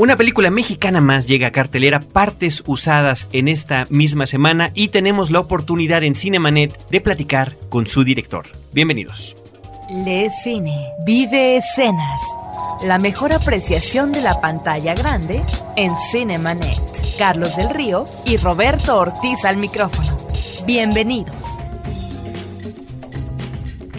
Una película mexicana más llega a cartelera, partes usadas en esta misma semana y tenemos la oportunidad en Cinemanet de platicar con su director. Bienvenidos. Le Cine, vive escenas. La mejor apreciación de la pantalla grande en Cinemanet. Carlos del Río y Roberto Ortiz al micrófono. Bienvenidos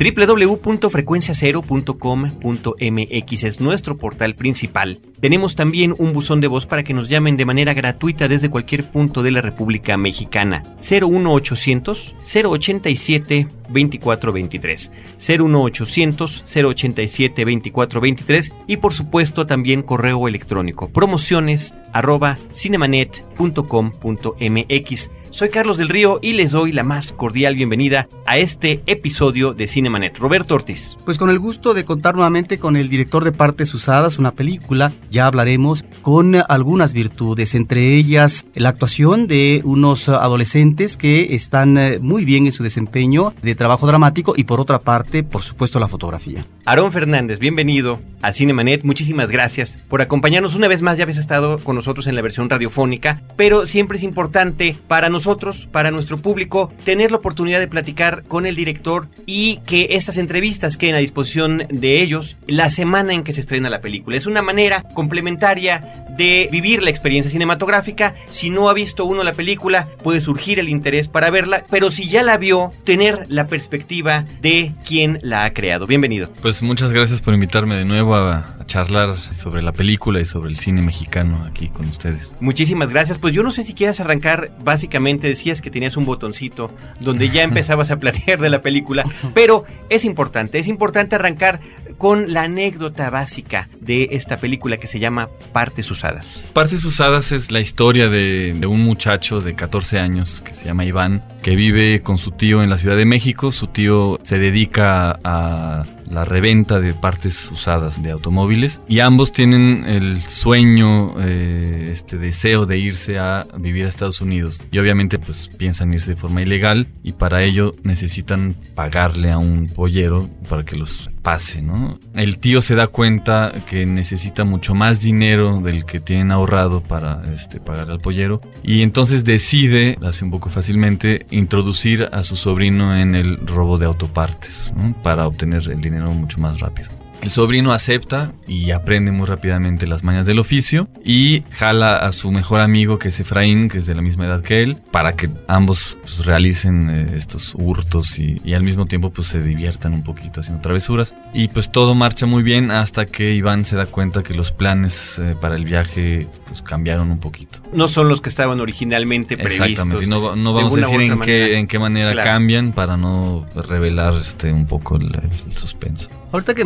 www.frecuenciacero.com.mx es nuestro portal principal. Tenemos también un buzón de voz para que nos llamen de manera gratuita desde cualquier punto de la República Mexicana. 01800 087 2423. 01800 087 2423 y por supuesto también correo electrónico promociones arroba cinemanet.com.mx. Soy Carlos del Río y les doy la más cordial bienvenida a este episodio de Cinemanet. Roberto Ortiz. Pues con el gusto de contar nuevamente con el director de Partes Usadas, una película, ya hablaremos, con algunas virtudes, entre ellas la actuación de unos adolescentes que están eh, muy bien en su desempeño de trabajo dramático y por otra parte, por supuesto, la fotografía. Aarón Fernández, bienvenido a Cinemanet, muchísimas gracias por acompañarnos una vez más, ya habéis estado con nosotros en la versión radiofónica, pero siempre es importante para nosotros para nuestro público, tener la oportunidad de platicar con el director y que estas entrevistas queden a disposición de ellos la semana en que se estrena la película. Es una manera complementaria de vivir la experiencia cinematográfica. Si no ha visto uno la película, puede surgir el interés para verla, pero si ya la vio, tener la perspectiva de quién la ha creado. Bienvenido. Pues muchas gracias por invitarme de nuevo a, charlar sobre la película y sobre el cine mexicano aquí con ustedes. Muchísimas gracias. Pues yo no sé si quieras arrancar básicamente decías que tenías un botoncito donde ya empezabas a planear de la película, pero es importante, es importante arrancar con la anécdota básica de esta película que se llama Partes Usadas. Partes Usadas es la historia de, un muchacho de 14 años que se llama Iván, que vive con su tío en la Ciudad de México. Su tío se dedica a la reventa de partes usadas de automóviles y ambos tienen el sueño, eh, este deseo de irse a vivir a Estados Unidos. Y obviamente pues piensan irse de forma ilegal y para ello necesitan pagarle a un pollero para que los pase, ¿no? El tío se da cuenta que necesita mucho más dinero del que tienen ahorrado para este, pagar al pollero y entonces decide, hace un poco fácilmente, introducir a su sobrino en el robo de autopartes para obtener el dinero mucho más rápido. El sobrino acepta y aprende muy rápidamente las mañas del oficio y jala a su mejor amigo que es Efraín, que es de la misma edad que él, para que ambos pues, realicen eh, estos hurtos y, al mismo tiempo pues se diviertan un poquito haciendo travesuras. Y pues todo marcha muy bien hasta que Iván se da cuenta que los planes eh, para el viaje pues cambiaron un poquito. No son los que estaban originalmente previstos. Exactamente, y no, vamos a decir en qué, en qué manera cambian para no revelar este, un poco el suspenso. Ahorita que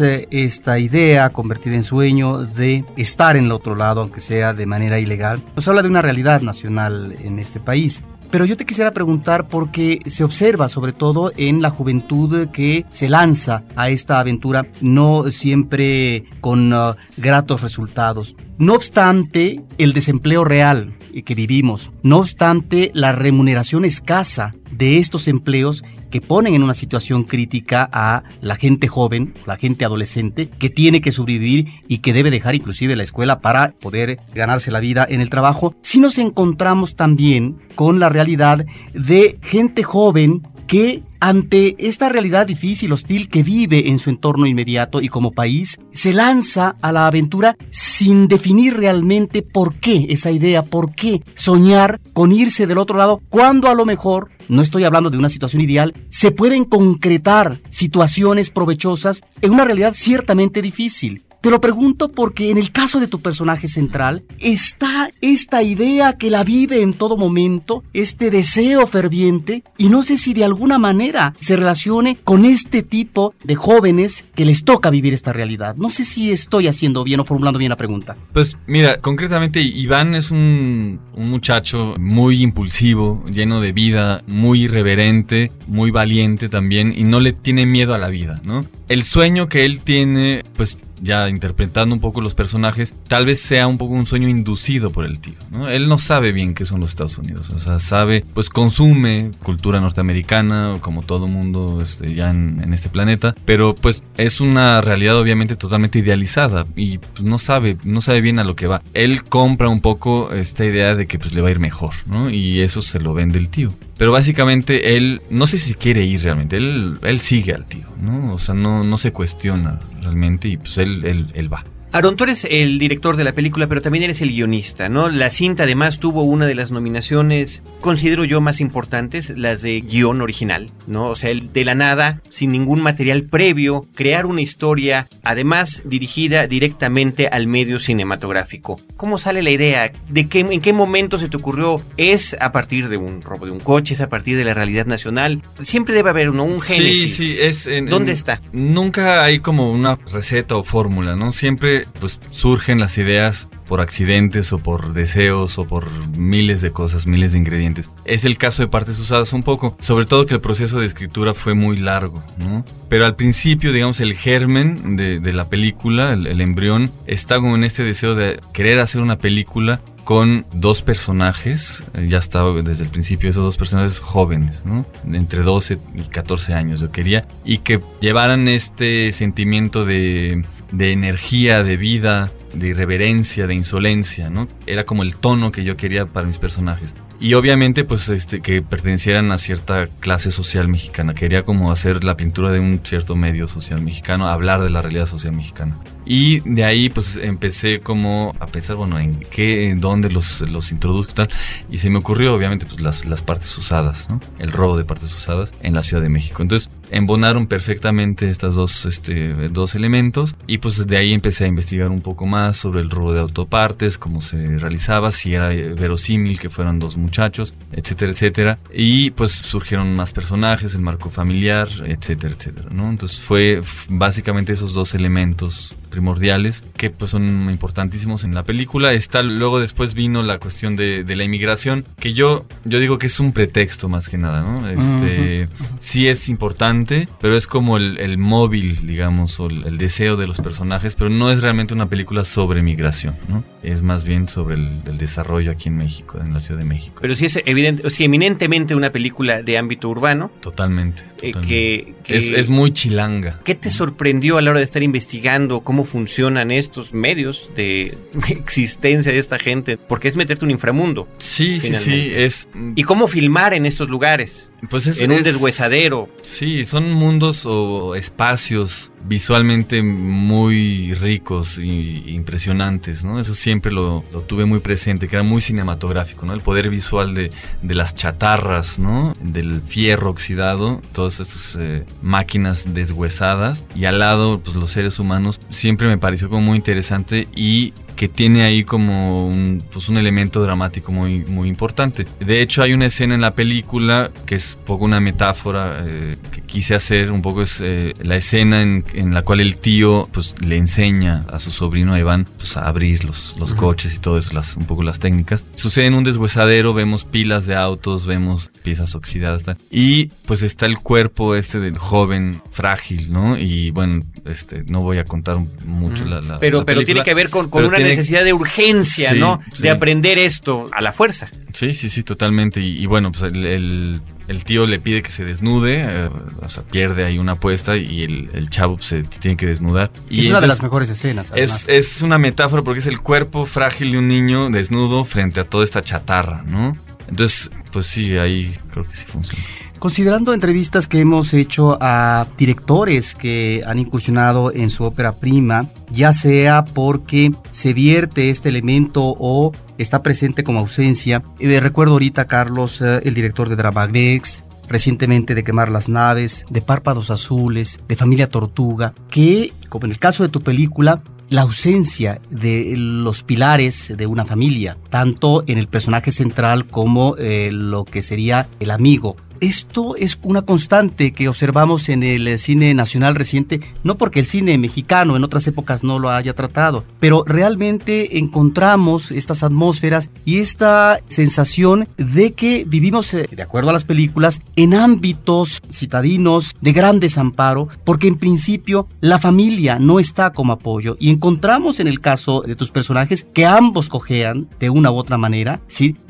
eh, esta idea convertida en sueño de estar en el otro lado, aunque sea de manera ilegal, nos habla de una realidad nacional en este país. Pero yo te quisiera preguntar porque se observa sobre todo en la juventud que se lanza a esta aventura, no siempre con uh, gratos resultados. No obstante, el desempleo real que vivimos, no obstante la remuneración escasa de estos empleos que ponen en una situación crítica a la gente joven, la gente adolescente, que tiene que sobrevivir y que debe dejar inclusive la escuela para poder ganarse la vida en el trabajo, si nos encontramos también con la realidad de gente joven que ante esta realidad difícil, hostil que vive en su entorno inmediato y como país, se lanza a la aventura sin definir realmente por qué esa idea, por qué soñar con irse del otro lado, cuando a lo mejor no estoy hablando de una situación ideal, se pueden concretar situaciones provechosas en una realidad ciertamente difícil. Te lo pregunto porque en el caso de tu personaje central está esta idea que la vive en todo momento, este deseo ferviente, y no sé si de alguna manera se relacione con este tipo de jóvenes que les toca vivir esta realidad. No sé si estoy haciendo bien o formulando bien la pregunta. Pues mira, concretamente Iván es un, muchacho muy impulsivo, lleno de vida, muy irreverente, muy valiente también, y no le tiene miedo a la vida, ¿no? El sueño que él tiene, pues ya interpretando un poco los personajes, tal vez sea un poco un sueño inducido por el tío, ¿no? Él no sabe bien qué son los Estados Unidos, o sea, sabe, pues consume cultura norteamericana, como todo mundo este, ya en, este planeta, pero pues es una realidad obviamente totalmente idealizada y pues, no sabe, no sabe bien a lo que va. Él compra un poco esta idea de que pues le va a ir mejor, ¿no? Y eso se lo vende el tío. Pero básicamente él, no sé si quiere ir realmente, él, él sigue al tío, ¿no? O sea, no, no se cuestiona realmente y pues él, él, él va. Aaron, tú eres el director de la película, pero también eres el guionista, ¿no? La cinta además tuvo una de las nominaciones, considero yo, más importantes, las de guion original, ¿no? O sea, el de la nada, sin ningún material previo, crear una historia, además dirigida directamente al medio cinematográfico. ¿Cómo sale la idea? ¿De qué, en qué momento se te ocurrió? ¿Es a partir de un robo de un coche? ¿Es a partir de la realidad nacional? Siempre debe haber ¿no? un génesis. Sí, sí, es... ¿Dónde está? Nunca hay como una receta o fórmula, ¿no? Siempre pues surgen las ideas por accidentes o por deseos o por miles de cosas, miles de ingredientes. Es el caso de partes usadas un poco, sobre todo que el proceso de escritura fue muy largo, ¿no? Pero al principio, digamos, el germen de, la película, el, embrión, está como en este deseo de querer hacer una película con dos personajes, eh, ya estaba desde el principio esos dos personajes jóvenes, entre 12 y 14 años yo quería, y que llevaran este sentimiento de de energía, de vida, de irreverencia, de insolencia, ¿no? Era como el tono que yo quería para mis personajes. Y obviamente, pues, este, que pertenecieran a cierta clase social mexicana. Quería como hacer la pintura de un cierto medio social mexicano, hablar de la realidad social mexicana. Y de ahí, pues, empecé como a pensar, bueno, en qué, en dónde los, los introduzco y tal. Y se me ocurrió, obviamente, pues, las, las partes usadas, ¿no? El robo de partes usadas en la Ciudad de México. Entonces, embonaron perfectamente estos dos, este, dos elementos y pues de ahí empecé a investigar un poco más sobre el robo de autopartes, cómo se realizaba, si era verosímil que fueran dos muchachos, etcétera, etcétera. Y pues surgieron más personajes, el marco familiar, etcétera, etcétera, ¿no? Entonces fue básicamente esos dos elementos primordiales que pues son importantísimos en la película. Está luego después vino la cuestión de, la inmigración, que yo yo digo que es un pretexto más que nada, ¿no? Este sí es importante, pero es como el, móvil, digamos, o el, deseo de los personajes, pero no es realmente una película sobre migración, ¿no? Es más bien sobre el, desarrollo aquí en México, en la Ciudad de México. Pero sí es evidente, o sí, eminentemente una película de ámbito urbano. Totalmente. Eh, que, es, es muy chilanga. ¿Qué te sorprendió a la hora de estar investigando cómo funcionan estos medios de existencia de esta gente, porque es meterte un inframundo. Sí, sí, sí, es... ¿Y cómo filmar en estos lugares? Pues es, en un deshuesadero. Sí, son mundos o espacios visualmente muy ricos e impresionantes, ¿no? Eso siempre lo, tuve muy presente, que era muy cinematográfico, ¿no? El poder visual de, las chatarras, ¿no? Del fierro oxidado, todas estas eh, máquinas deshuesadas y al lado, pues los seres humanos, siempre me pareció como muy interesante y que tiene ahí como un, pues un elemento dramático muy, muy importante. De hecho, hay una escena en la película que es un poco una metáfora eh, que quise hacer, un poco es eh, la escena en, en, la cual el tío pues le enseña a su sobrino Iván pues, a abrir los, los coches y todo eso, las, un poco las técnicas. Sucede en un deshuesadero, vemos pilas de autos, vemos piezas oxidadas y pues está el cuerpo este del joven frágil, ¿no? Y bueno, este no voy a contar mucho la, la, Pero, pero tiene que ver con, con una necesidad de urgencia, ¿no? De aprender esto a la fuerza. Sí, sí, sí, totalmente. Y, bueno, pues el, tío le pide que se desnude, eh, o sea, pierde ahí una apuesta y el, chavo se tiene que desnudar. Y es una de las mejores escenas. Es, es una metáfora porque es el cuerpo frágil de un niño desnudo frente a toda esta chatarra, ¿no? Entonces, pues sí, ahí creo que sí funciona. Considerando entrevistas que hemos hecho a directores que han incursionado en su ópera prima, ya sea porque se vierte este elemento o está presente como ausencia. Eh, recuerdo ahorita, Carlos, eh, el director de Dramagnex, recientemente de Quemar las Naves, de Párpados Azules, de Familia Tortuga, que, como en el caso de tu película, la ausencia de los pilares de una familia, tanto en el personaje central como eh, lo que sería el amigo esto es una constante que observamos en el cine nacional reciente, no porque el cine mexicano en otras épocas no lo haya tratado, pero realmente encontramos estas atmósferas y esta sensación de que vivimos, eh, de acuerdo a las películas, en ámbitos citadinos de gran desamparo, porque en principio la familia no está como apoyo y encontramos en el caso de tus personajes que ambos cojean de una u otra manera,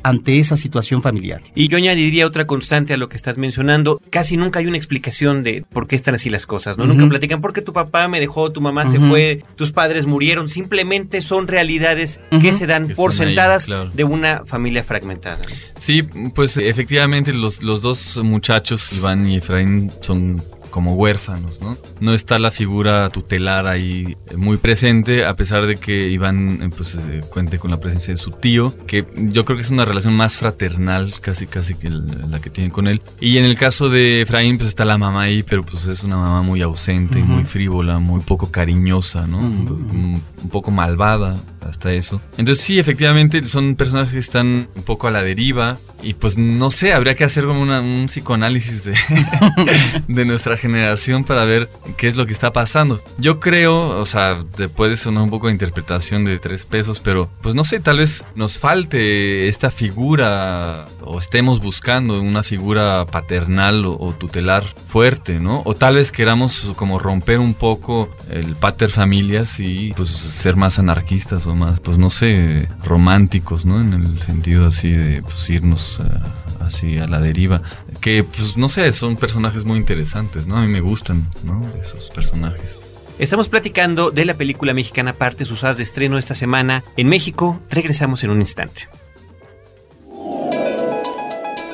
ante esa situación familiar. Y yo añadiría otra constante a lo que estás mencionando. Casi nunca hay una explicación de por qué están así las cosas, ¿no? Nunca platican por qué tu papá me dejó, tu mamá se fue, tus padres murieron. Simplemente son realidades que se dan por sentadas de una familia fragmentada. Sí, pues efectivamente los, los dos muchachos, Iván y Efraín, son como huérfanos, ¿no? No está la figura tutelar ahí muy presente, a pesar de que Iván eh, pues, eh, cuente con la presencia de su tío, que yo creo que es una relación más fraternal, casi casi que la que tiene con él. Y en el caso de Efraín, pues está la mamá ahí, pero pues es una mamá muy ausente, muy frívola, muy poco cariñosa, ¿no? un, poco malvada hasta eso. Entonces sí, efectivamente son personajes que están un poco a la deriva y pues no sé, habría que hacer como un psicoanálisis de, de nuestra generación para ver qué es lo que está pasando. Yo creo, o sea, te puede sonar un poco de interpretación de tres pesos, pero pues no sé, tal vez nos falte esta figura o estemos buscando una figura paternal o, tutelar fuerte, ¿no? O tal vez queramos como romper un poco el pater familias y pues ser más anarquistas o más, pues no sé, románticos, ¿no? En el sentido así de pues irnos así a la deriva que pues no sé, son personajes muy interesantes, ¿no? A mí me gustan, ¿no? Esos personajes. Estamos platicando de la película mexicana Partes Usadas de estreno esta semana en México. Regresamos en un instante.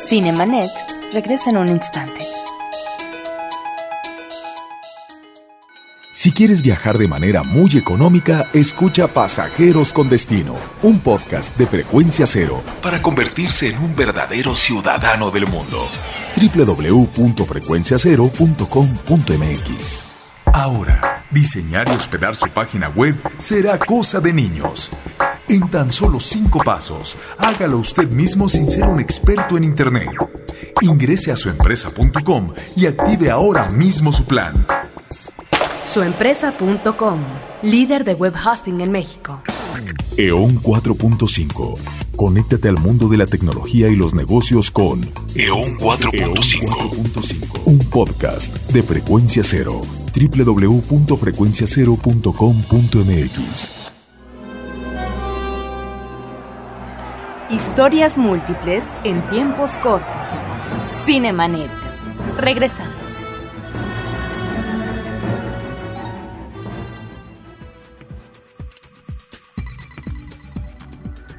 Cinemanet regresa en un instante. Si quieres viajar de manera muy económica, escucha Pasajeros con Destino, un podcast de frecuencia cero para convertirse en un verdadero ciudadano del mundo. www.frecuenciacero.com.mx Ahora, diseñar y hospedar su página web será cosa de niños. En tan solo cinco pasos, hágalo usted mismo sin ser un experto en Internet. Ingrese a suempresa.com y active ahora mismo su plan. Suempresa.com, líder de web hosting en México. EON 4.5. Conéctate al mundo de la tecnología y los negocios con EON 4.5. Un podcast de frecuencia cero. www.frecuenciacero.com.mx. Historias múltiples en tiempos cortos. Cinemanet. Regresamos.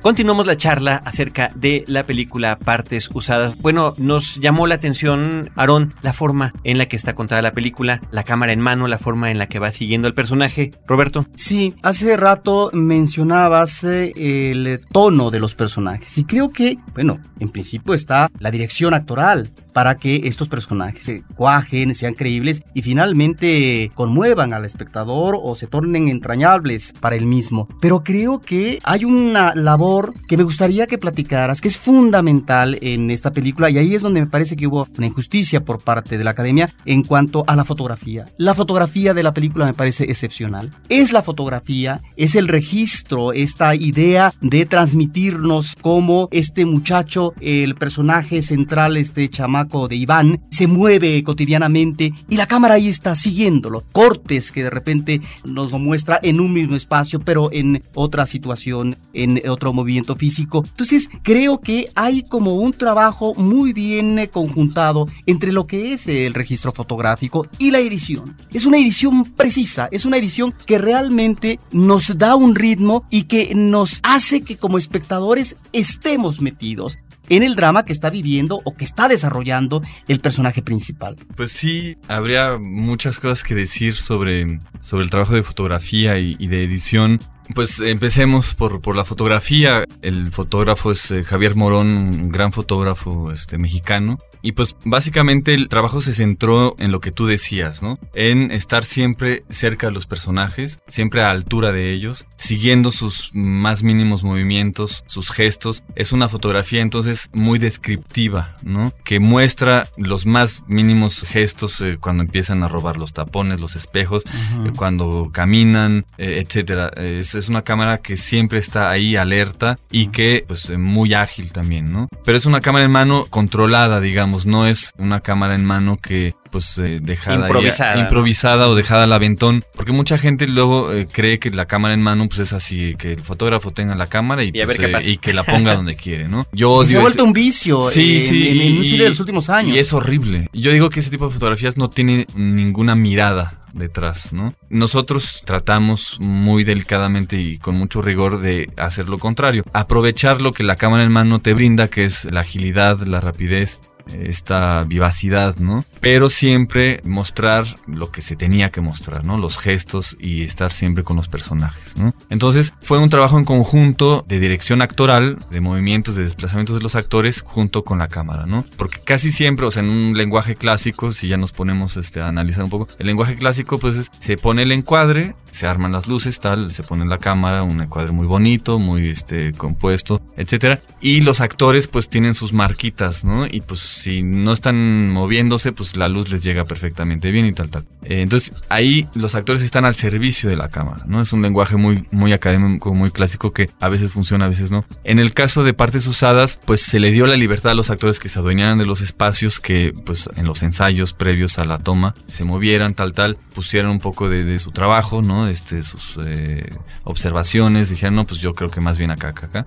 Continuamos la charla acerca de la película Partes Usadas. Bueno, nos llamó la atención, Aarón, la forma en la que está contada la película, la cámara en mano, la forma en la que va siguiendo al personaje. Roberto. Sí, hace rato mencionabas eh, el tono de los personajes y creo que, bueno, en principio está la dirección actoral para que estos personajes se cuajen, sean creíbles y finalmente conmuevan al espectador o se tornen entrañables para el mismo. Pero creo que hay una labor que me gustaría que platicaras, que es fundamental en esta película, y ahí es donde me parece que hubo una injusticia por parte de la academia en cuanto a la fotografía. La fotografía de la película me parece excepcional. Es la fotografía, es el registro, esta idea de transmitirnos cómo este muchacho, el personaje central, este chamaco de Iván, se mueve cotidianamente y la cámara ahí está siguiéndolo. Cortes que de repente nos lo muestra en un mismo espacio, pero en otra situación, en otro movimiento físico. Entonces creo que hay como un trabajo muy bien eh, conjuntado entre lo que es el registro fotográfico y la edición. Es una edición precisa, es una edición que realmente nos da un ritmo y que nos hace que como espectadores estemos metidos en el drama que está viviendo o que está desarrollando el personaje principal. Pues sí, habría muchas cosas que decir sobre, sobre el trabajo de fotografía y, y de edición. Pues empecemos por, por la fotografía. El fotógrafo es eh, Javier Morón, un gran fotógrafo este, mexicano. Y pues básicamente el trabajo se centró en lo que tú decías, ¿no? En estar siempre cerca de los personajes, siempre a altura de ellos, siguiendo sus más mínimos movimientos, sus gestos. Es una fotografía entonces muy descriptiva, ¿no? Que muestra los más mínimos gestos eh, cuando empiezan a robar los tapones, los espejos, eh, cuando caminan, eh, etcétera. Es, es una cámara que siempre está ahí alerta y que pues muy ágil también, ¿no? Pero es una cámara en mano controlada, digamos, no es una cámara en mano que pues eh, dejada Improvisada, ya- ¿no? improvisada o dejada al aventón, porque mucha gente luego eh, cree que la cámara en mano pues es así, que el fotógrafo tenga la cámara y, Y a pues, ver qué eh, pasa. y que la ponga donde quiere, ¿no? Yo Y se ha vuelto un vicio Sí, en, sí, en- en cine de los últimos años. Y es horrible. Yo digo que ese tipo de fotografías no tiene ninguna mirada detrás, ¿no? Nosotros tratamos muy delicadamente y con mucho rigor de hacer lo contrario. Aprovechar lo que la cámara en mano te brinda, que es la agilidad, la rapidez, esta vivacidad, ¿no? Pero siempre mostrar lo que se tenía que mostrar, ¿no? Los gestos y estar siempre con los personajes, ¿no? Entonces fue un trabajo en conjunto de dirección actoral, de movimientos, de desplazamientos de los actores junto con la cámara, ¿no? Porque casi siempre, o sea, en un lenguaje clásico, si ya nos ponemos este, a analizar un poco, el lenguaje clásico pues es, se pone el encuadre, se arman las luces, tal, se pone la cámara, un encuadre muy bonito, muy este compuesto, etcétera, y los actores pues tienen sus marquitas, ¿no? Y pues si no están moviéndose, pues la luz les llega perfectamente bien y tal, tal. Eh, entonces ahí los actores están al servicio de la cámara, ¿no? Es un lenguaje muy, muy académico, muy clásico que a veces funciona, a veces no. En el caso de partes usadas, pues se le dio la libertad a los actores que se adueñaran de los espacios que, pues en los ensayos previos a la toma, se movieran, tal, tal, pusieran un poco de, su trabajo, ¿no? Este, sus eh, observaciones, dijeron, no, pues yo creo que más bien acá, acá, acá.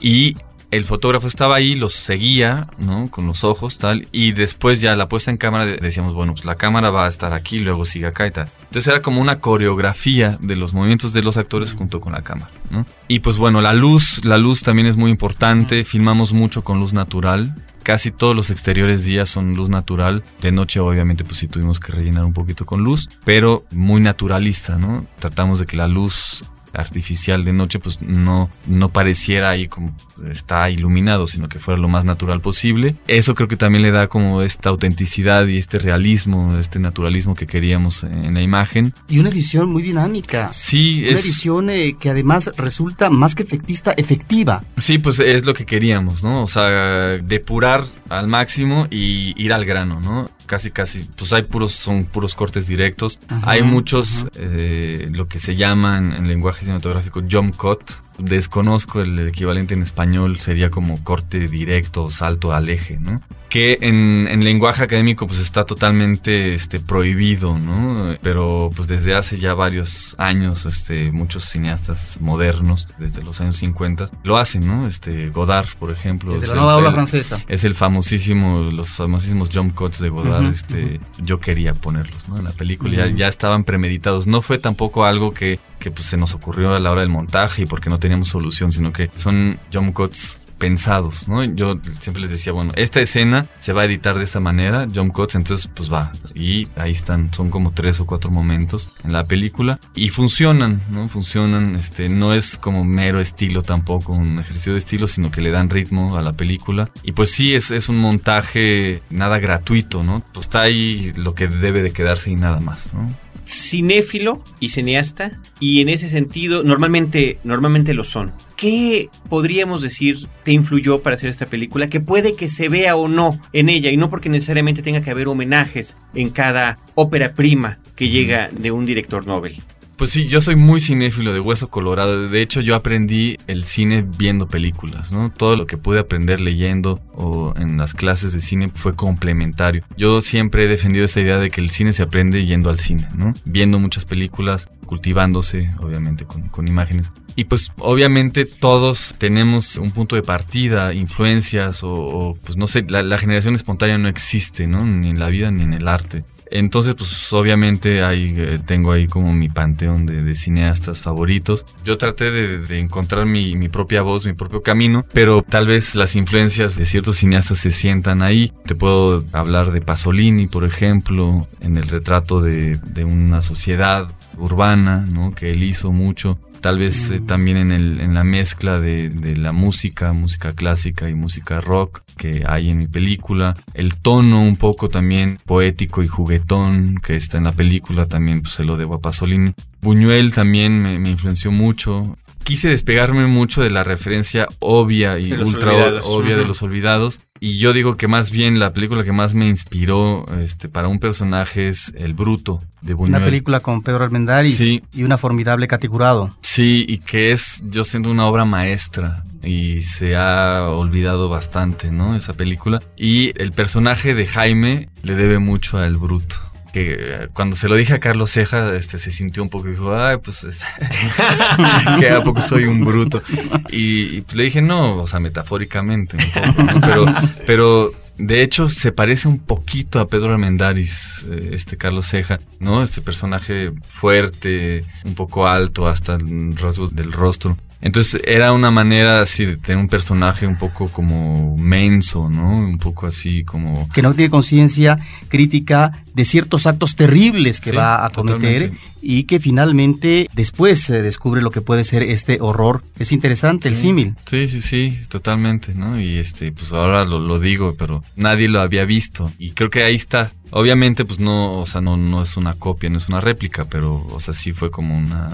Y el fotógrafo estaba ahí, los seguía, ¿no? Con los ojos, tal. Y después ya la puesta en cámara de- decíamos, bueno, pues la cámara va a estar aquí, luego sigue acá y tal. Entonces era como una coreografía de los movimientos de los actores junto con la cámara, ¿no? Y pues bueno, la luz, la luz también es muy importante. Filmamos mucho con luz natural. Casi todos los exteriores días son luz natural. De noche, obviamente, pues sí tuvimos que rellenar un poquito con luz, pero muy naturalista, ¿no? Tratamos de que la luz artificial de noche pues no, no pareciera ahí como está iluminado, sino que fuera lo más natural posible. Eso creo que también le da como esta autenticidad y este realismo, este naturalismo que queríamos en la imagen. Y una edición muy dinámica. Sí, Una es, edición eh, que además resulta más que efectista, efectiva. sí, pues es lo que queríamos, ¿no? O sea, depurar al máximo y ir al grano, ¿no? Casi, casi, pues hay puros, son puros cortes directos. Ajá, hay muchos, eh, lo que se llaman en lenguaje cinematográfico jump cut. Desconozco el equivalente en español, sería como corte directo, salto al eje, ¿no? Que en, en lenguaje académico pues está totalmente este, prohibido, ¿no? Pero pues desde hace ya varios años, este, muchos cineastas modernos, desde los años 50, lo hacen, ¿no? Este, Godard, por ejemplo. Desde es la nueva ola el- francesa. es el famosísimo, los famosísimos jump cuts de Godard, este, yo quería ponerlos, ¿no? En la película ya, ya estaban premeditados. No fue tampoco algo que, que pues se nos ocurrió a la hora del montaje y porque no teníamos solución, sino que son jump cuts pensados, ¿no? Yo siempre les decía, bueno, esta escena se va a editar de esta manera, jump cuts, entonces pues va. Y ahí están, son como tres o cuatro momentos en la película y funcionan, ¿no? Funcionan, este, no es como mero estilo tampoco, un ejercicio de estilo, sino que le dan ritmo a la película. Y pues sí, es, es un montaje nada gratuito, ¿no? Pues está ahí lo que debe de quedarse y nada más, ¿no? Cinéfilo y cineasta y en ese sentido normalmente normalmente lo son. ¿Qué podríamos decir te influyó para hacer esta película que puede que se vea o no en ella y no porque necesariamente tenga que haber homenajes en cada ópera prima que llega de un director Nobel? Pues sí, yo soy muy cinéfilo de hueso colorado. De hecho, yo aprendí el cine viendo películas, ¿no? Todo lo que pude aprender leyendo o en las clases de cine fue complementario. Yo siempre he defendido esta idea de que el cine se aprende yendo al cine, ¿no? Viendo muchas películas, cultivándose, obviamente, con, con imágenes. Y pues obviamente todos tenemos un punto de partida, influencias o, pues no sé, la, la generación espontánea no existe, ¿no? Ni en la vida ni en el arte. Entonces, pues obviamente ahí eh, tengo ahí como mi panteón de, cineastas favoritos. Yo traté de, encontrar mi, mi propia voz, mi propio camino, pero tal vez las influencias de ciertos cineastas se sientan ahí. Te puedo hablar de Pasolini, por ejemplo, en el retrato de, de una sociedad urbana, ¿no? Que él hizo mucho. Tal vez eh, también en, el, en la mezcla de, de, la música, música clásica y música rock que hay en mi película, el tono un poco también poético y juguetón que está en la película, también pues, se lo debo a Pasolini. Buñuel también me, me influenció mucho, quise despegarme mucho de la referencia obvia y ultra obvia de los olvidados. Y yo digo que más bien la película que más me inspiró este, para un personaje es El Bruto de Buñuel. Una película con Pedro Armendáriz y una formidable categorado. Sí, y que es, yo siento, una obra maestra y se ha olvidado bastante, ¿no? Esa película. Y el personaje de Jaime le debe mucho a El Bruto que cuando se lo dije a Carlos Ceja, este, se sintió un poco y dijo, ay, pues, que a poco soy un bruto. Y, pues, le dije, no, o sea, metafóricamente, un poco, ¿no? pero, pero de hecho se parece un poquito a Pedro Armendáriz, eh, este Carlos Ceja, ¿no? Este personaje fuerte, un poco alto, hasta rasgos del rostro. Entonces era una manera así de tener un personaje un poco como menso, ¿no? Un poco así como... Que no tiene conciencia crítica de ciertos actos terribles que va a cometer y que finalmente después se descubre lo que puede ser este horror. Es interesante el símil. Sí, sí, sí, totalmente, ¿no? Y este, pues ahora lo, lo digo, pero nadie lo había visto y creo que ahí está. Obviamente, pues no, o sea, no, no es una copia, no es una réplica, pero, o sea, sí fue como una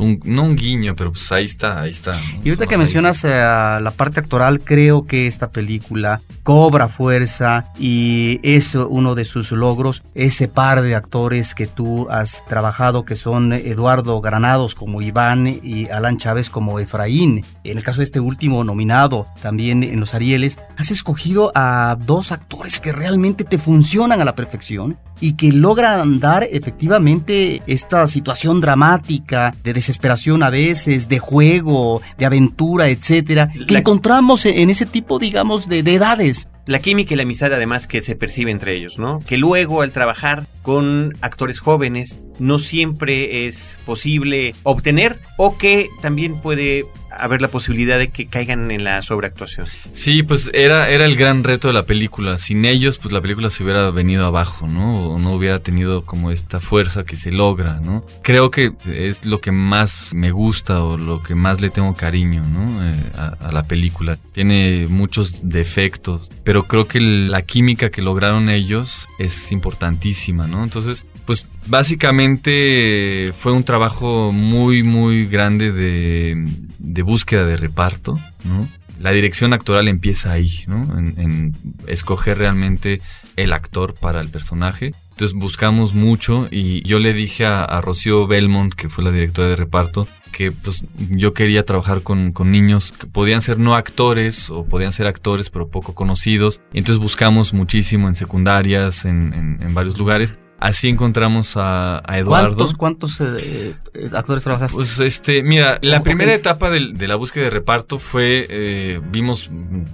un, no un guiño, pero pues ahí está, ahí está. Y ahorita que mencionas eh, la parte actoral, creo que esta película cobra fuerza y es uno de sus logros, ese par de actores que tú has trabajado, que son Eduardo Granados como Iván y Alan Chávez como Efraín. En el caso de este último nominado, también en los Arieles, has escogido a dos actores que realmente te funcionan a la perfección y que logran dar efectivamente esta situación dramática de desesperación a veces, de juego, de aventura, etcétera, que encontramos en ese tipo, digamos, de, de edades la química y la amistad además que se percibe entre ellos, ¿no? Que luego al trabajar con actores jóvenes no siempre es posible obtener o que también puede haber la posibilidad de que caigan en la sobreactuación. Sí, pues era, era el gran reto de la película. Sin ellos, pues la película se hubiera venido abajo, ¿no? O no hubiera tenido como esta fuerza que se logra, ¿no? Creo que es lo que más me gusta o lo que más le tengo cariño, ¿no? Eh, a, la película. Tiene muchos defectos, pero creo que la química que lograron ellos es importantísima, ¿no? Entonces, pues básicamente fue un trabajo muy, muy grande de de búsqueda de reparto, ¿no? La dirección actoral empieza ahí, ¿no? En, escoger realmente el actor para el personaje. Entonces buscamos mucho y yo le dije a, Rocío Belmont, que fue la directora de reparto, que pues yo quería trabajar con, niños que podían ser no actores o podían ser actores pero poco conocidos. Entonces buscamos muchísimo en secundarias, en, en varios lugares Así encontramos a, Eduardo. ¿Cuántos, cuántos eh, eh, actores trabajaste? Pues este, mira, la primera etapa de, la búsqueda de reparto fue, eh, vimos,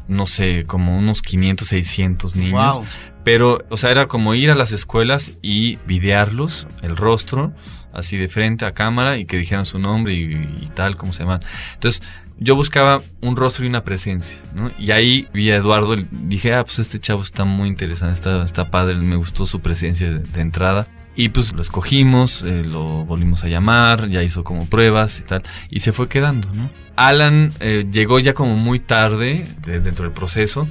no sé, como unos 500, 600 niños. Pero, o sea, era como ir a las escuelas y videarlos, el rostro, así de frente a cámara y que dijeran su nombre y, y tal, cómo se llaman. Entonces, yo buscaba un rostro y una presencia, ¿no? Y ahí vi a Eduardo, dije, ah, pues este chavo está muy interesante, está, está padre, me gustó su presencia de, entrada. Y pues lo escogimos, eh, lo volvimos a llamar, ya hizo como pruebas y tal, y se fue quedando, ¿no? Alan eh, llegó ya como muy tarde dentro del proceso.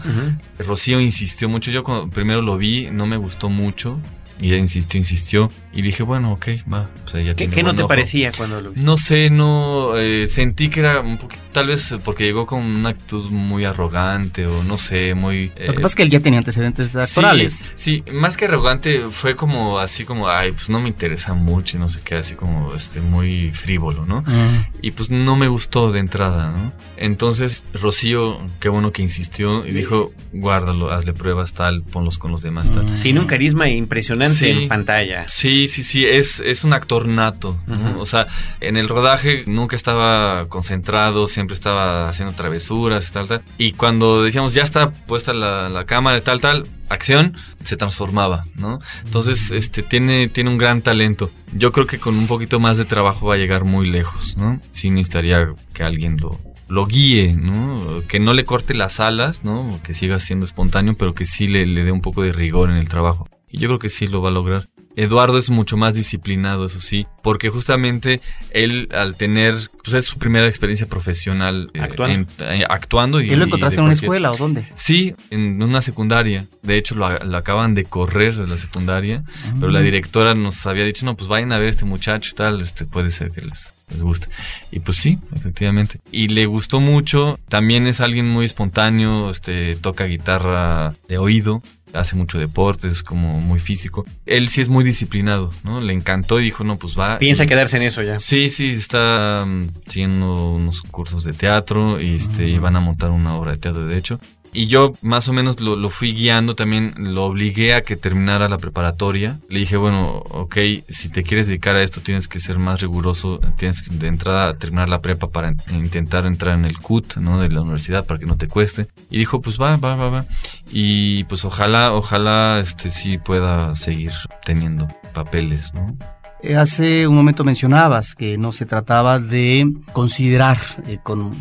Rocío insistió mucho. Yo cuando primero lo vi, no me gustó mucho. Y ella insistió, insistió. Y dije, bueno, ok, va. Pues ella ¿Qué, ¿qué no te parecía cuando lo viste? No sé, no. Eh, sentí que era un poquito. Tal vez porque llegó con una actitud muy arrogante o no sé, muy. lo que eh, pasa es que él ya tenía antecedentes actorales. Sí, más que arrogante, fue como así como, ay, pues no me interesa mucho y no sé qué, así como este muy frívolo, ¿no? Mm. Y pues no me gustó de entrada, ¿no? Entonces, Rocío, qué bueno que insistió y dijo, guárdalo, hazle pruebas tal, ponlos con los demás tal. Mm. Tiene un carisma impresionante en pantalla. Sí, sí, sí, es, es un actor nato. O sea, en el rodaje nunca estaba concentrado, siempre estaba haciendo travesuras y tal, tal. Y cuando decíamos, ya está puesta la, la cámara y tal, tal, acción, se transformaba, ¿no? Entonces, este, tiene, tiene un gran talento. Yo creo que con un poquito más de trabajo va a llegar muy lejos, ¿no? Sí necesitaría que alguien lo, lo guíe, ¿no? Que no le corte las alas, ¿no? Que siga siendo espontáneo, pero que sí le, le dé un poco de rigor en el trabajo. Y yo creo que sí lo va a lograr. Eduardo es mucho más disciplinado, eso sí, porque justamente él al tener, pues es su primera experiencia profesional eh, Actuando. en- eh, actuando y, ¿Y lo encontraste en una cualquier- escuela o dónde? Sí, en una secundaria. De hecho, lo, lo acaban de correr de la secundaria, pero la directora nos había dicho, no, pues vayan a ver a este muchacho y tal, este puede ser que les, les guste. Y pues sí, efectivamente. Y le gustó mucho, también es alguien muy espontáneo, este, toca guitarra de oído, hace mucho deporte, es como muy físico. Él sí es muy disciplinado, ¿no? Le encantó y dijo, no, pues va. Piensa Y- quedarse en eso ya. Sí, sí, está mm, siguiendo unos cursos de teatro y este, y van a montar una obra de teatro, de hecho. Y yo más o menos lo, lo fui guiando también, lo obligué a que terminara la preparatoria. Le dije, bueno, ok, si te quieres dedicar a esto tienes que ser más riguroso, tienes que de entrada terminar la prepa para in- intentar entrar en el CUT, ¿no? De la universidad para que no te cueste. Y dijo, pues va, va, va, va. Y pues ojalá, ojalá este sí pueda seguir teniendo papeles, ¿no? Eh, Hace un momento mencionabas que no se trataba de considerar eh, con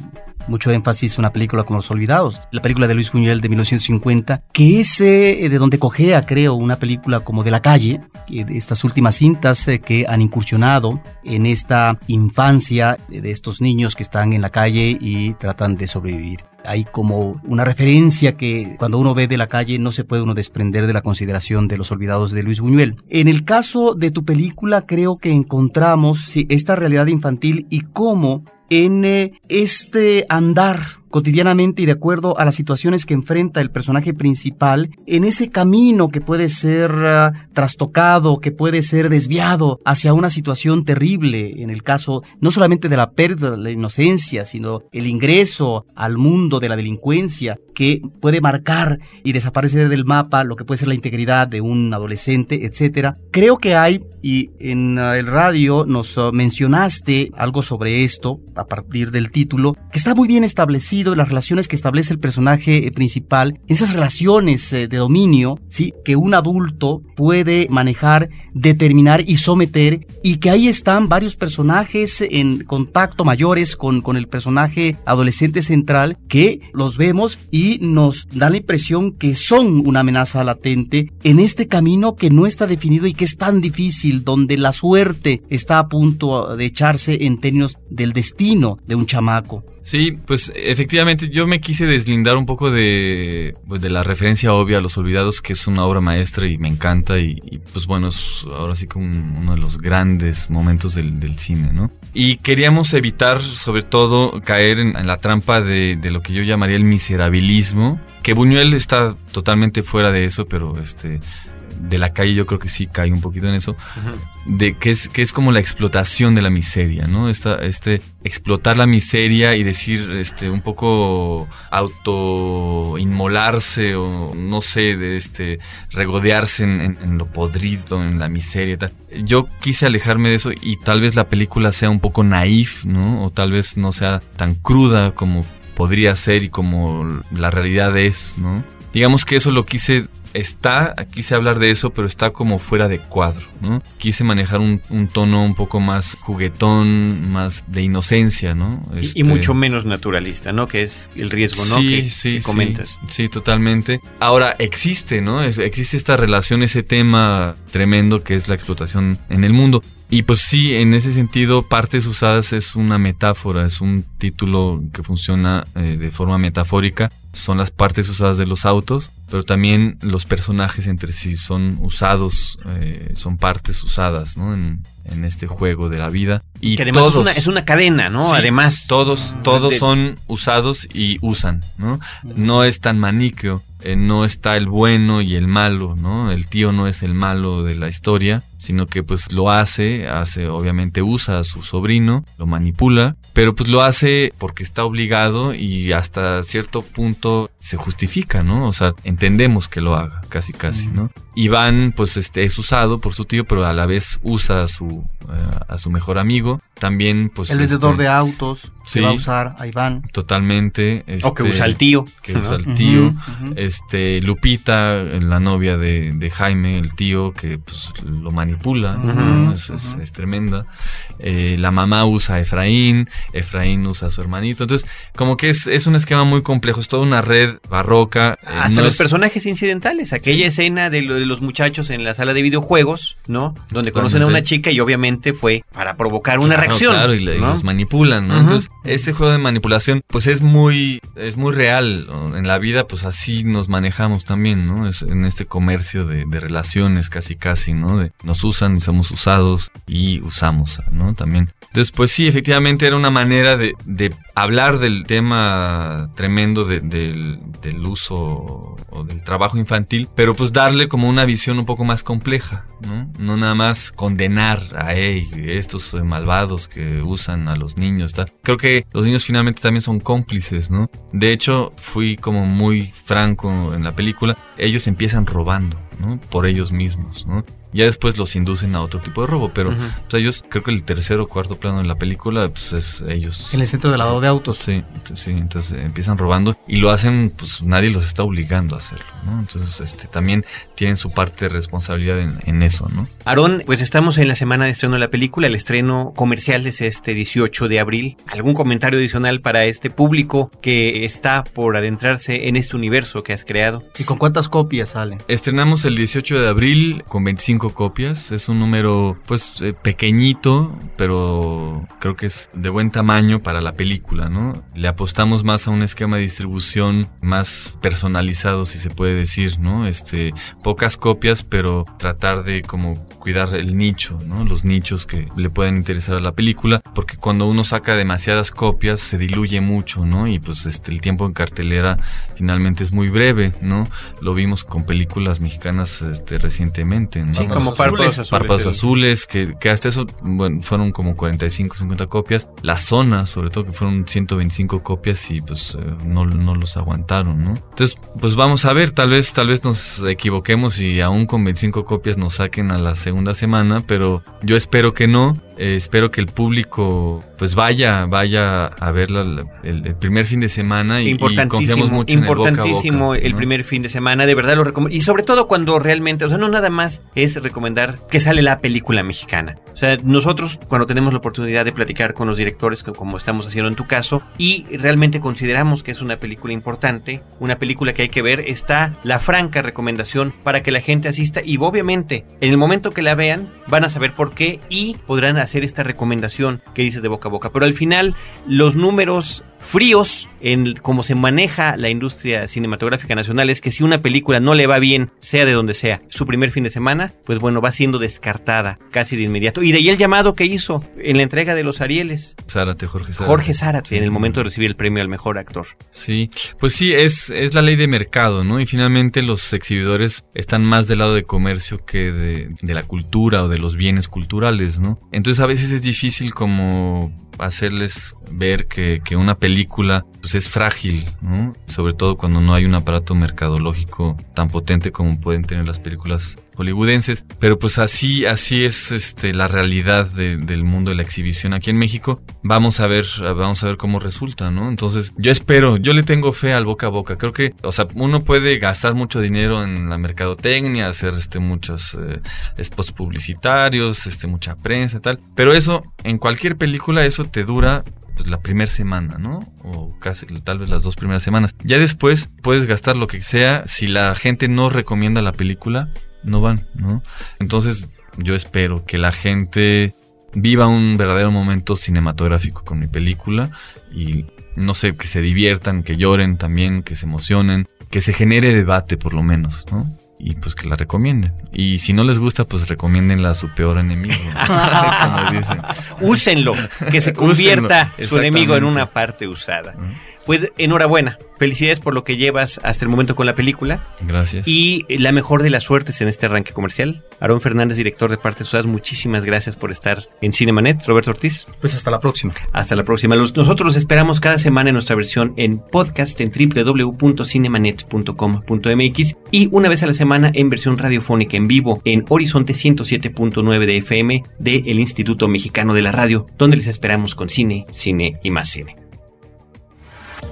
mucho énfasis una película como Los Olvidados, la película de Luis Buñuel de 1950, que es eh, de donde cogea, creo, una película como de la calle, eh, de estas últimas cintas eh, que han incursionado en esta infancia de estos niños que están en la calle y tratan de sobrevivir. Hay como una referencia que cuando uno ve de la calle no se puede uno desprender de la consideración de los olvidados de Luis Buñuel. En el caso de tu película creo que encontramos sí, esta realidad infantil y cómo en eh, este andar cotidianamente y de acuerdo a las situaciones que enfrenta el personaje principal, en ese camino que puede ser ah, trastocado, que puede ser desviado hacia una situación terrible, en el caso no solamente de la pérdida de la inocencia, sino el ingreso al mundo de la delincuencia, que puede marcar y desaparecer del mapa lo que puede ser la integridad de un adolescente, etcétera. Creo que hay, y en ah, el radio nos ah, mencionaste algo sobre esto a partir del título, que está muy bien establecido en las relaciones que establece el personaje eh, principal, esas relaciones eh, de dominio, ¿sí? Que un adulto puede manejar, determinar y someter, y que ahí están varios personajes en contacto mayores con, con el personaje adolescente central, que los vemos y nos da la impresión que son una amenaza latente en este camino que no está definido y que es tan difícil, donde la suerte está a punto de echarse en términos del destino de un chamaco. Sí, pues efectivamente yo me quise deslindar un poco de, pues, de la referencia obvia a Los Olvidados, que es una obra maestra y me encanta y, y, pues bueno, es ahora sí un- uno de los grandes momentos del, del cine, ¿no? Y queríamos evitar sobre todo caer en, en la trampa de, de lo que yo llamaría el miserabilismo, que Buñuel está totalmente fuera de eso, pero este de la calle yo creo que sí cae un poquito en eso de que es que es como la explotación de la miseria, ¿no? Esta, este explotar la miseria y decir este un poco auto inmolarse o no sé, de este regodearse en, en- en lo podrido, en la miseria y tal. Yo quise alejarme de eso y tal vez la película sea un poco naif, ¿no? O tal vez no sea tan cruda como podría ser y como la realidad es, ¿no? Digamos que eso lo quise está, quise hablar de eso, pero está como fuera de cuadro, ¿no? Quise manejar un, un tono un poco más juguetón, más de inocencia, ¿no? Y- Y, Este, mucho menos naturalista, ¿no? Que es el riesgo, ¿no? Sí, que, sí, que sí. comentas. Sí, totalmente. Ahora, existe, ¿no? Es- existe esta relación, ese tema tremendo que es la explotación en el mundo. Y pues sí, en ese sentido, Partes Usadas es una metáfora, es un título que funciona eh, de forma metafórica. Son las partes usadas de los autos, pero también los personajes entre sí son usados, eh, son partes usadas, ¿no? En, en este juego de la vida. Y que además es una, es una cadena, ¿no? Sí, además. Todos, todos de- son usados y usan, ¿no? No es tan maniqueo, eh, no está el bueno y el malo, ¿no? El tío no es el malo de la historia, sino que pues lo hace, hace, obviamente usa a su sobrino, lo manipula, pero pues lo hace porque está obligado y hasta cierto punto se justifica, ¿no? O sea, entendemos que lo haga, casi casi, ¿no? Iván, pues este, es usado por su tío, pero a la vez usa a su, eh, a su mejor amigo. También, pues. el vendedor este, de autos sí. que va a usar a Iván. Totalmente. O que este, usa al tío. Que ¿no? usa al tío. Este, Lupita, la novia de, de Jaime, el tío, que pues lo manipula, ¿no? es, es- es tremenda. Eh, la mamá usa a Efraín, Efraín usa a su hermanito. Entonces, como que es, es un esquema muy complejo, es toda una red barroca. eh, Hasta no los es- personajes incidentales, aquella escena de, lo- de los muchachos en la sala de videojuegos, ¿no? Donde conocen a una chica y obviamente fue para provocar una Claro, Claro, y, los manipulan, ¿no? Entonces, este juego de manipulación, pues es muy, es muy real. En la vida, pues así nos manejamos también, ¿no? Es en este comercio de, de relaciones, casi casi, ¿no? De nos usan y somos usados y usamos, ¿no? También. Entonces, pues sí, efectivamente era una manera de, de hablar del tema tremendo de- del, del uso o del trabajo infantil, pero pues darle como una visión un poco más compleja, ¿no? No nada más condenar a "Ey, estos eh, malvados que usan a los niños. Creo que los niños finalmente también son cómplices, ¿no? De hecho, fui como muy franco en la película. Ellos empiezan robando, ¿no? Por ellos mismos, ¿no? Ya después los inducen a otro tipo de robo, pero pues, ellos, creo que el tercer o cuarto plano de la película, pues es ellos. En el centro de lavado de autos. Sí, sí, sí, entonces eh, empiezan robando y lo hacen, pues nadie los está obligando a hacerlo, ¿no? Entonces, este, también tienen su parte de responsabilidad en, en eso, ¿no? Aarón, pues estamos en la semana de estreno de la película. El estreno comercial es este 18 de abril. ¿Algún comentario adicional para este público que está por adentrarse en este universo que has creado? ¿Y con cuántas copias salen? Estrenamos el 18 de abril con 25 copias. Es un número, pues, eh, pequeñito, pero creo que es de buen tamaño para la película, ¿no? Le apostamos más a un esquema de distribución más personalizado, si se puede decir, ¿no? Este, pocas copias, pero tratar de como cuidar el nicho, ¿no? Los nichos que le pueden interesar a la película, porque cuando uno saca demasiadas copias se diluye mucho, ¿no? Y pues este el tiempo en cartelera finalmente es muy breve, ¿no? Lo vimos con películas mexicanas este recientemente, ¿no? Sí, como Párpados Azules. Párpados Azules, que, que hasta eso, bueno, fueron como 45, 50 copias. La zona, sobre todo, que fueron 125 copias y pues eh, no, no los aguantaron, ¿no? Entonces, pues vamos a ver, tal vez, tal vez nos equivoquemos y aún con 25 copias nos saquen a la segunda semana, pero yo espero que no. Eh, espero que el público pues vaya vaya a verla la- el, el primer fin de semana y, y confiamos importantísimo, mucho en el boca a importantísimo boca, el ¿no? primer fin de semana, de verdad lo recomiendo. Y sobre todo cuando realmente, o sea, no nada más es recomendar que sale la película mexicana. O sea, nosotros cuando tenemos la oportunidad de platicar con los directores, co- como estamos haciendo en tu caso, y realmente consideramos que es una película importante, una película que hay que ver, está la franca recomendación para que la gente asista y obviamente en el momento que la vean van a saber por qué y podrán hacer esta recomendación que dices de boca a boca. Pero al final los números fríos en cómo se maneja la industria cinematográfica nacional es que si una película no le va bien, sea de donde sea, su primer fin de semana, pues bueno, va siendo descartada casi de inmediato. Y de ahí el llamado que hizo en la entrega de los Arieles, Zárate, Jorge Zárate. Jorge Zárate, Sí. en el momento de recibir el premio al mejor actor. Sí, pues sí, es, es la ley de mercado, ¿no? Y finalmente los exhibidores están más del lado de comercio que de, de la cultura o de los bienes culturales, ¿no? Entonces a veces es difícil como hacerles ver que, que una película pues es frágil, ¿no? Sobre todo cuando no hay un aparato mercadológico tan potente como pueden tener las películas hollywoodenses, pero pues así así es este la realidad de- del mundo de la exhibición aquí en México. Vamos a ver vamos a ver cómo resulta, ¿no? Entonces, yo espero, yo le tengo fe al boca a boca. Creo que, o sea, uno puede gastar mucho dinero en la mercadotecnia, hacer este muchos eh, spots publicitarios, este mucha prensa y tal, pero eso en cualquier película eso te dura pues, la primera semana, ¿no? O casi tal vez las dos primeras semanas. Ya después puedes gastar lo que sea. Si la gente no recomienda la película, no van, ¿no? Entonces yo espero que la gente viva un verdadero momento cinematográfico con mi película y no sé, que se diviertan, que lloren también, que se emocionen, que se genere debate por lo menos, ¿no? Y pues que la recomienden. Y si no les gusta, pues recomiéndenla a su peor enemigo. como dicen. Úsenlo, que se convierta Úsenlo, su enemigo en una parte usada. Pues enhorabuena, felicidades por lo que llevas hasta el momento con la película Gracias. y la mejor de las suertes en este arranque comercial. Aarón Fernández, director de Partes Usadas, muchísimas gracias por estar en Cinemanet. Roberto Ortiz, Pues hasta la próxima. hasta la próxima. Los- Nosotros los esperamos cada semana en nuestra versión en podcast en www.cinemanet.com.mx y una vez a la semana en versión radiofónica en vivo en Horizonte 107.9 de FM del Instituto Mexicano de la Radio, donde les esperamos con cine, cine y más cine.